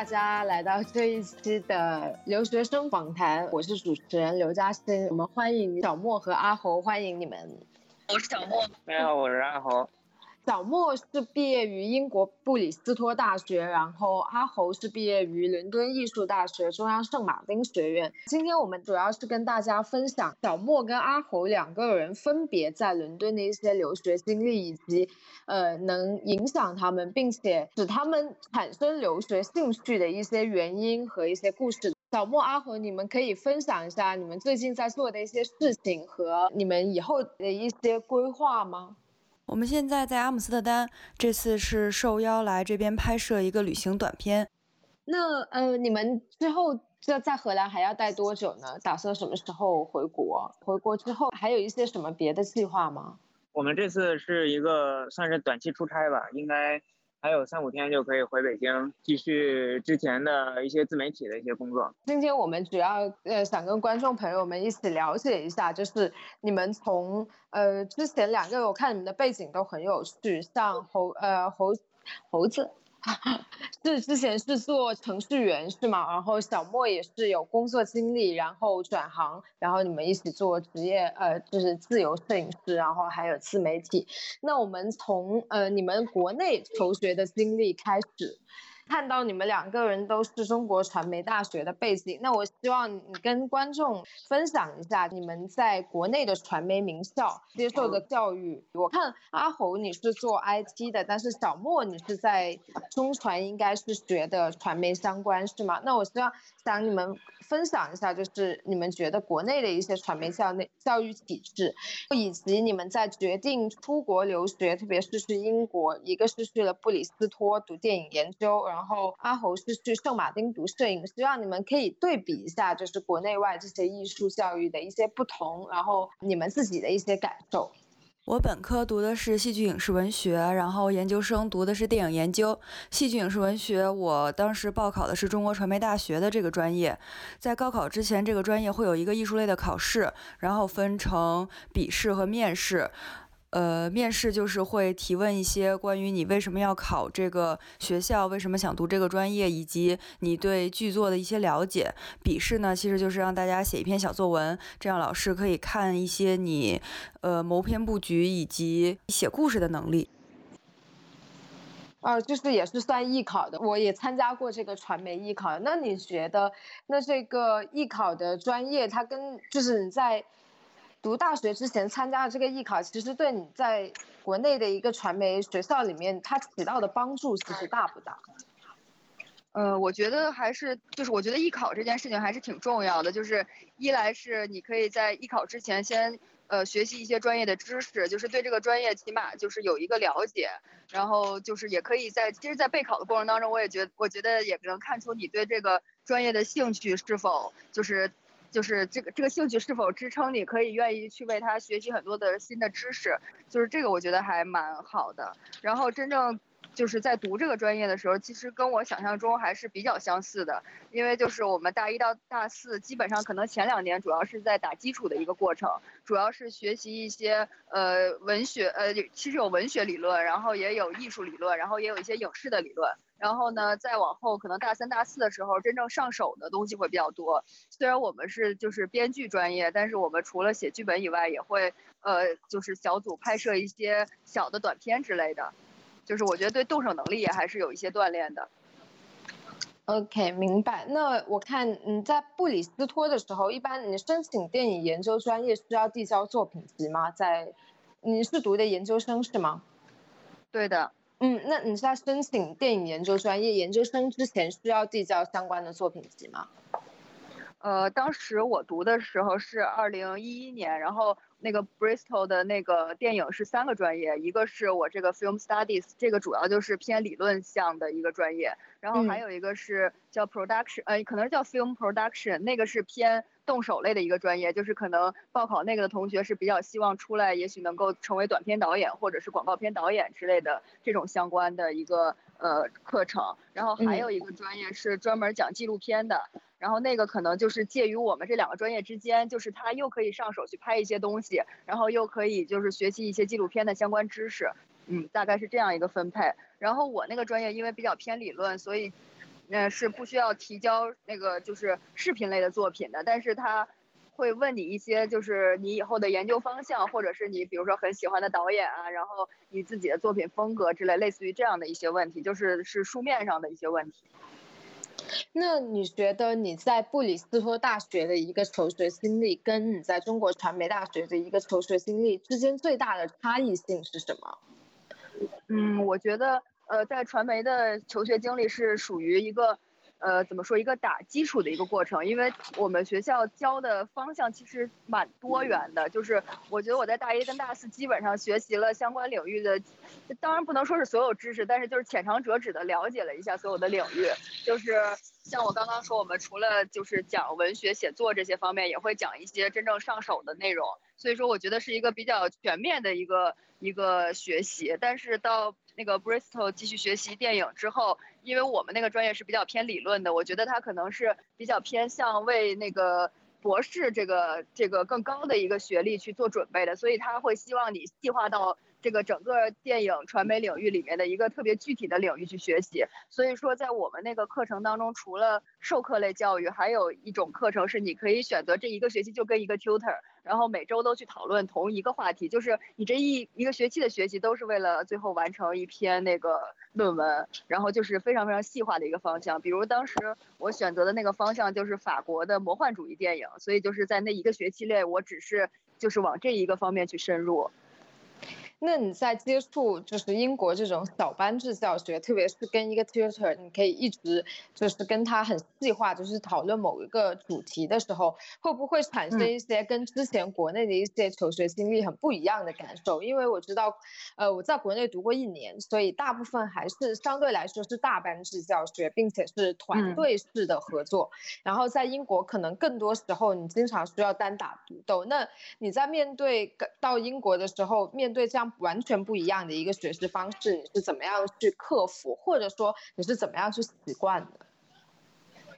大家来到这一期的留学生访谈，我是主持人刘嘉欣。我们欢迎小莫和阿侯，欢迎你们。我是小莫，大家好，我是阿侯。小莫是毕业于英国布里斯托大学，然后阿侯是毕业于伦敦艺术大学中央圣马丁学院。今天我们主要是跟大家分享小莫跟阿侯两个人分别在伦敦的一些留学经历，以及呃能影响他们并且使他们产生留学兴趣的一些原因和一些故事。小莫、阿侯，你们可以分享一下你们最近在做的一些事情和你们以后的一些规划吗？我们现在在阿姆斯特丹，这次是受邀来这边拍摄一个旅行短片。那呃，你们之后在在荷兰还要待多久呢？打算什么时候回国？回国之后还有一些什么别的计划吗？我们这次是一个算是短期出差吧，应该。还有三五天就可以回北京继续之前的一些自媒体的一些工作。今天我们主要呃想跟观众朋友们一起了解一下，就是你们从呃之前两个我看你们的背景都很有趣，像猴呃猴猴子。是之前是做程序员是吗？然后小莫也是有工作经历，然后转行，然后你们一起做职业，呃，就是自由摄影师，然后还有自媒体。那我们从呃你们国内求学的经历开始。看到你们两个人都是中国传媒大学的背景，那我希望你跟观众分享一下你们在国内的传媒名校接受的教育。我看阿侯你是做 IT 的，但是小莫你是在中传，应该是学的传媒相关是吗？那我希望想你们分享一下，就是你们觉得国内的一些传媒教内教育体制，以及你们在决定出国留学，特别是去英国，一个是去了布里斯托读电影研究，然后。然后阿侯是去圣马丁读摄影，希望你们可以对比一下，就是国内外这些艺术教育的一些不同，然后你们自己的一些感受。我本科读的是戏剧影视文学，然后研究生读的是电影研究。戏剧影视文学，我当时报考的是中国传媒大学的这个专业。在高考之前，这个专业会有一个艺术类的考试，然后分成笔试和面试。呃，面试就是会提问一些关于你为什么要考这个学校，为什么想读这个专业，以及你对剧作的一些了解。笔试呢，其实就是让大家写一篇小作文，这样老师可以看一些你呃谋篇布局以及写故事的能力。呃，就是也是算艺考的，我也参加过这个传媒艺考。那你觉得，那这个艺考的专业，它跟就是你在。读大学之前参加的这个艺考，其实对你在国内的一个传媒学校里面，它起到的帮助其实大不大？呃，我觉得还是，就是我觉得艺考这件事情还是挺重要的。就是一来是你可以在艺考之前先呃学习一些专业的知识，就是对这个专业起码就是有一个了解，然后就是也可以在其实，在备考的过程当中，我也觉我觉得也能看出你对这个专业的兴趣是否就是。就是这个这个兴趣是否支撑你可以愿意去为他学习很多的新的知识，就是这个我觉得还蛮好的。然后真正就是在读这个专业的时候，其实跟我想象中还是比较相似的，因为就是我们大一到大四基本上可能前两年主要是在打基础的一个过程，主要是学习一些呃文学呃其实有文学理论，然后也有艺术理论，然后也有一些影视的理论。然后呢，再往后可能大三、大四的时候，真正上手的东西会比较多。虽然我们是就是编剧专业，但是我们除了写剧本以外，也会呃就是小组拍摄一些小的短片之类的。就是我觉得对动手能力也还是有一些锻炼的。OK，明白。那我看你在布里斯托的时候，一般你申请电影研究专业需要递交作品集吗？在你是读的研究生是吗？对的。嗯，那你在申请电影研究专业研究生之前，需要递交相关的作品集吗？呃，当时我读的时候是二零一一年，然后那个 Bristol 的那个电影是三个专业，一个是我这个 Film Studies，这个主要就是偏理论向的一个专业，然后还有一个是叫 Production，呃，可能是叫 Film Production，那个是偏。动手类的一个专业，就是可能报考那个的同学是比较希望出来，也许能够成为短片导演或者是广告片导演之类的这种相关的一个呃课程。然后还有一个专业是专门讲纪录片的，然后那个可能就是介于我们这两个专业之间，就是他又可以上手去拍一些东西，然后又可以就是学习一些纪录片的相关知识，嗯，大概是这样一个分配。然后我那个专业因为比较偏理论，所以。那是不需要提交那个就是视频类的作品的，但是他会问你一些就是你以后的研究方向，或者是你比如说很喜欢的导演啊，然后你自己的作品风格之类，类似于这样的一些问题，就是是书面上的一些问题。那你觉得你在布里斯托大学的一个求学经历，跟你在中国传媒大学的一个求学经历之间最大的差异性是什么？嗯，我觉得。呃，在传媒的求学经历是属于一个，呃，怎么说一个打基础的一个过程，因为我们学校教的方向其实蛮多元的，就是我觉得我在大一跟大四基本上学习了相关领域的，当然不能说是所有知识，但是就是浅尝辄止的了解了一下所有的领域，就是像我刚刚说，我们除了就是讲文学写作这些方面，也会讲一些真正上手的内容，所以说我觉得是一个比较全面的一个一个学习，但是到。那个 Bristol 继续学习电影之后，因为我们那个专业是比较偏理论的，我觉得他可能是比较偏向为那个博士这个这个更高的一个学历去做准备的，所以他会希望你细化到。这个整个电影传媒领域里面的一个特别具体的领域去学习，所以说在我们那个课程当中，除了授课类教育，还有一种课程是你可以选择这一个学期就跟一个 tutor，然后每周都去讨论同一个话题，就是你这一一个学期的学习都是为了最后完成一篇那个论文，然后就是非常非常细化的一个方向。比如当时我选择的那个方向就是法国的魔幻主义电影，所以就是在那一个学期内，我只是就是往这一个方面去深入。那你在接触就是英国这种小班制教学，特别是跟一个 tutor，你可以一直就是跟他很细化，就是讨论某一个主题的时候，会不会产生一些跟之前国内的一些求学经历很不一样的感受？因为我知道，呃，我在国内读过一年，所以大部分还是相对来说是大班制教学，并且是团队式的合作。然后在英国，可能更多时候你经常需要单打独斗。那你在面对到英国的时候，面对这样。完全不一样的一个学习方式，你是怎么样去克服，或者说你是怎么样去习惯的？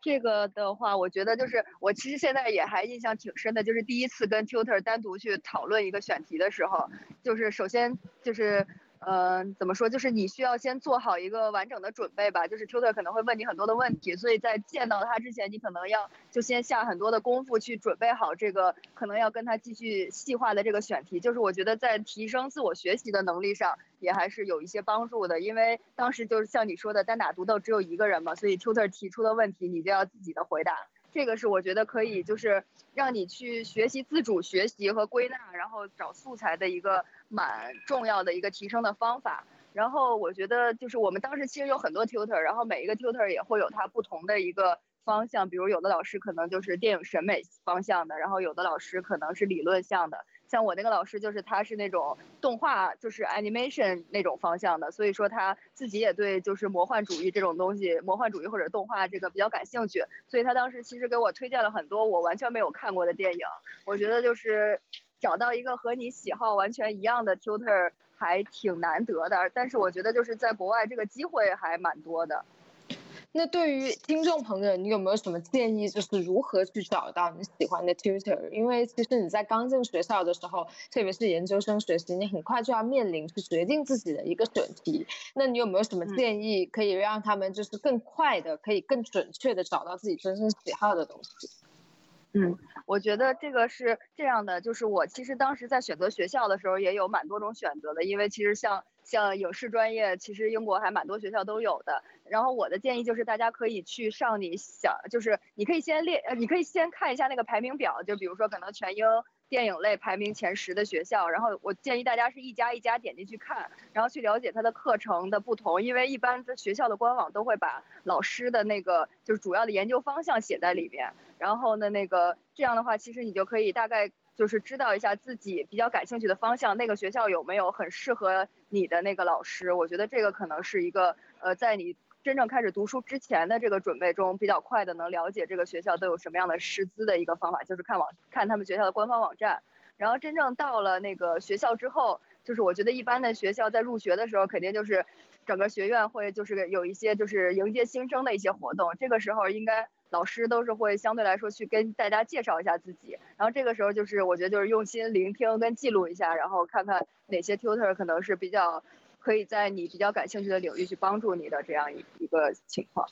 这个的话，我觉得就是我其实现在也还印象挺深的，就是第一次跟 tutor 单独去讨论一个选题的时候，就是首先就是。嗯，怎么说？就是你需要先做好一个完整的准备吧。就是 tutor 可能会问你很多的问题，所以在见到他之前，你可能要就先下很多的功夫去准备好这个可能要跟他继续细化的这个选题。就是我觉得在提升自我学习的能力上也还是有一些帮助的。因为当时就是像你说的单打独斗只有一个人嘛，所以 tutor 提出的问题你就要自己的回答。这个是我觉得可以就是让你去学习自主学习和归纳，然后找素材的一个。蛮重要的一个提升的方法，然后我觉得就是我们当时其实有很多 tutor，然后每一个 tutor 也会有他不同的一个方向，比如有的老师可能就是电影审美方向的，然后有的老师可能是理论向的，像我那个老师就是他是那种动画就是 animation 那种方向的，所以说他自己也对就是魔幻主义这种东西，魔幻主义或者动画这个比较感兴趣，所以他当时其实给我推荐了很多我完全没有看过的电影，我觉得就是。找到一个和你喜好完全一样的 tutor 还挺难得的，但是我觉得就是在国外这个机会还蛮多的。那对于听众朋友，你有没有什么建议，就是如何去找到你喜欢的 tutor？因为其实你在刚进学校的时候，特别是研究生学习，你很快就要面临去决定自己的一个选题。那你有没有什么建议，可以让他们就是更快的，可以更准确的找到自己真正喜好的东西？嗯，我觉得这个是这样的，就是我其实当时在选择学校的时候也有蛮多种选择的，因为其实像像影视专业，其实英国还蛮多学校都有的。然后我的建议就是大家可以去上你想，就是你可以先列，呃，你可以先看一下那个排名表，就比如说可能全英。电影类排名前十的学校，然后我建议大家是一家一家点进去看，然后去了解它的课程的不同，因为一般的学校的官网都会把老师的那个就是主要的研究方向写在里面，然后呢，那个这样的话，其实你就可以大概就是知道一下自己比较感兴趣的方向，那个学校有没有很适合你的那个老师，我觉得这个可能是一个呃，在你。真正开始读书之前的这个准备中，比较快的能了解这个学校都有什么样的师资的一个方法，就是看网看他们学校的官方网站。然后真正到了那个学校之后，就是我觉得一般的学校在入学的时候，肯定就是整个学院会就是有一些就是迎接新生的一些活动。这个时候应该老师都是会相对来说去跟大家介绍一下自己。然后这个时候就是我觉得就是用心聆听跟记录一下，然后看看哪些 tutor 可能是比较。可以在你比较感兴趣的领域去帮助你的这样一一个情况。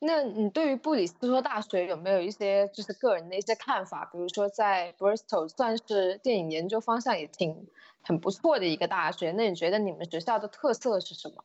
那你对于布里斯托大学有没有一些就是个人的一些看法？比如说在 Bristol 算是电影研究方向也挺很不错的一个大学，那你觉得你们学校的特色是什么？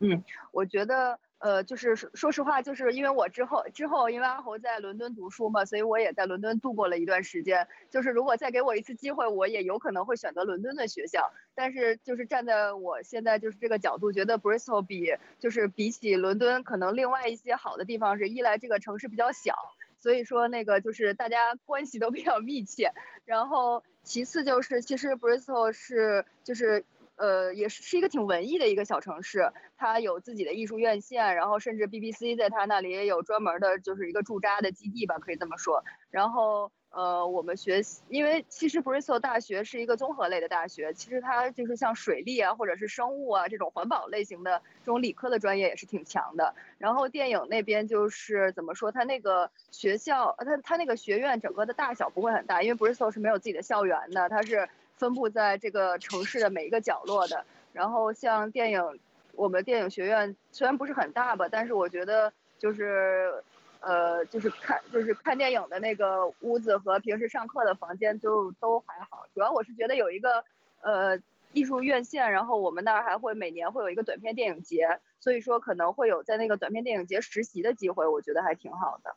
嗯，我觉得。呃，就是说实话，就是因为我之后之后，因为阿侯在伦敦读书嘛，所以我也在伦敦度过了一段时间。就是如果再给我一次机会，我也有可能会选择伦敦的学校。但是就是站在我现在就是这个角度，觉得 Bristol 比就是比起伦敦，可能另外一些好的地方是一来这个城市比较小，所以说那个就是大家关系都比较密切。然后其次就是其实 Bristol 是就是。呃，也是是一个挺文艺的一个小城市，它有自己的艺术院线，然后甚至 BBC 在它那里也有专门的，就是一个驻扎的基地吧，可以这么说。然后，呃，我们学，因为其实 Bristol 大学是一个综合类的大学，其实它就是像水利啊，或者是生物啊这种环保类型的这种理科的专业也是挺强的。然后电影那边就是怎么说，它那个学校，它它那个学院整个的大小不会很大，因为 Bristol 是没有自己的校园的，它是。分布在这个城市的每一个角落的，然后像电影，我们电影学院虽然不是很大吧，但是我觉得就是，呃，就是看就是看电影的那个屋子和平时上课的房间就都还好，主要我是觉得有一个呃艺术院线，然后我们那儿还会每年会有一个短片电影节，所以说可能会有在那个短片电影节实习的机会，我觉得还挺好的。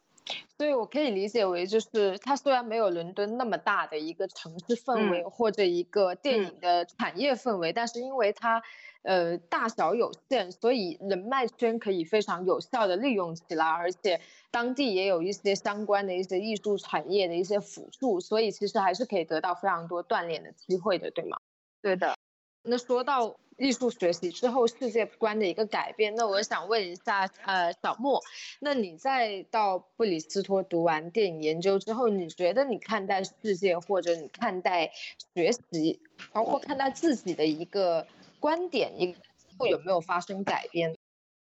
所以，我可以理解为，就是它虽然没有伦敦那么大的一个城市氛围或者一个电影的产业氛围，但是因为它，呃，大小有限，所以人脉圈可以非常有效的利用起来，而且当地也有一些相关的一些艺术产业的一些辅助，所以其实还是可以得到非常多锻炼的机会的，对吗？对的。那说到。艺术学习之后世界观的一个改变，那我想问一下，呃，小莫，那你在到布里斯托读完电影研究之后，你觉得你看待世界或者你看待学习，包括看待自己的一个观点，一会有没有发生改变？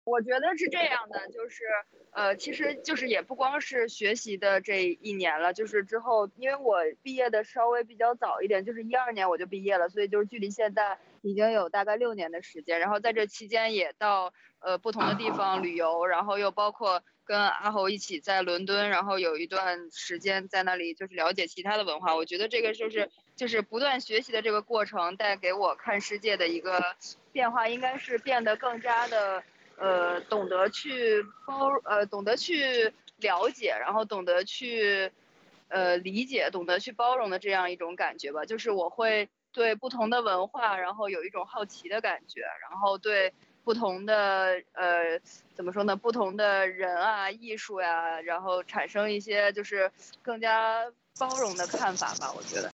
我觉得是这样的，就是，呃，其实就是也不光是学习的这一年了，就是之后，因为我毕业的稍微比较早一点，就是一二年我就毕业了，所以就是距离现在已经有大概六年的时间。然后在这期间也到呃不同的地方旅游，然后又包括跟阿侯一起在伦敦，然后有一段时间在那里就是了解其他的文化。我觉得这个就是就是不断学习的这个过程带给我看世界的一个变化，应该是变得更加的。呃，懂得去包，呃，懂得去了解，然后懂得去，呃，理解，懂得去包容的这样一种感觉吧。就是我会对不同的文化，然后有一种好奇的感觉，然后对不同的，呃，怎么说呢？不同的人啊，艺术呀，然后产生一些就是更加包容的看法吧。我觉得。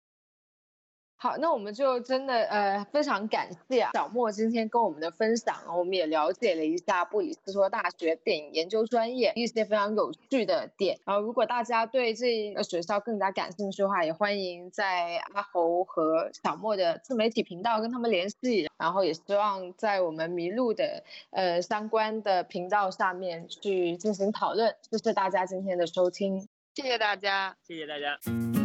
好，那我们就真的呃非常感谢小莫今天跟我们的分享，我们也了解了一下布里斯托大学电影研究专业一些非常有趣的点。然后，如果大家对这个学校更加感兴趣的话，也欢迎在阿侯和小莫的自媒体频道跟他们联系。然后，也希望在我们麋鹿的呃相关的频道下面去进行讨论。谢谢大家今天的收听，谢谢大家，谢谢大家。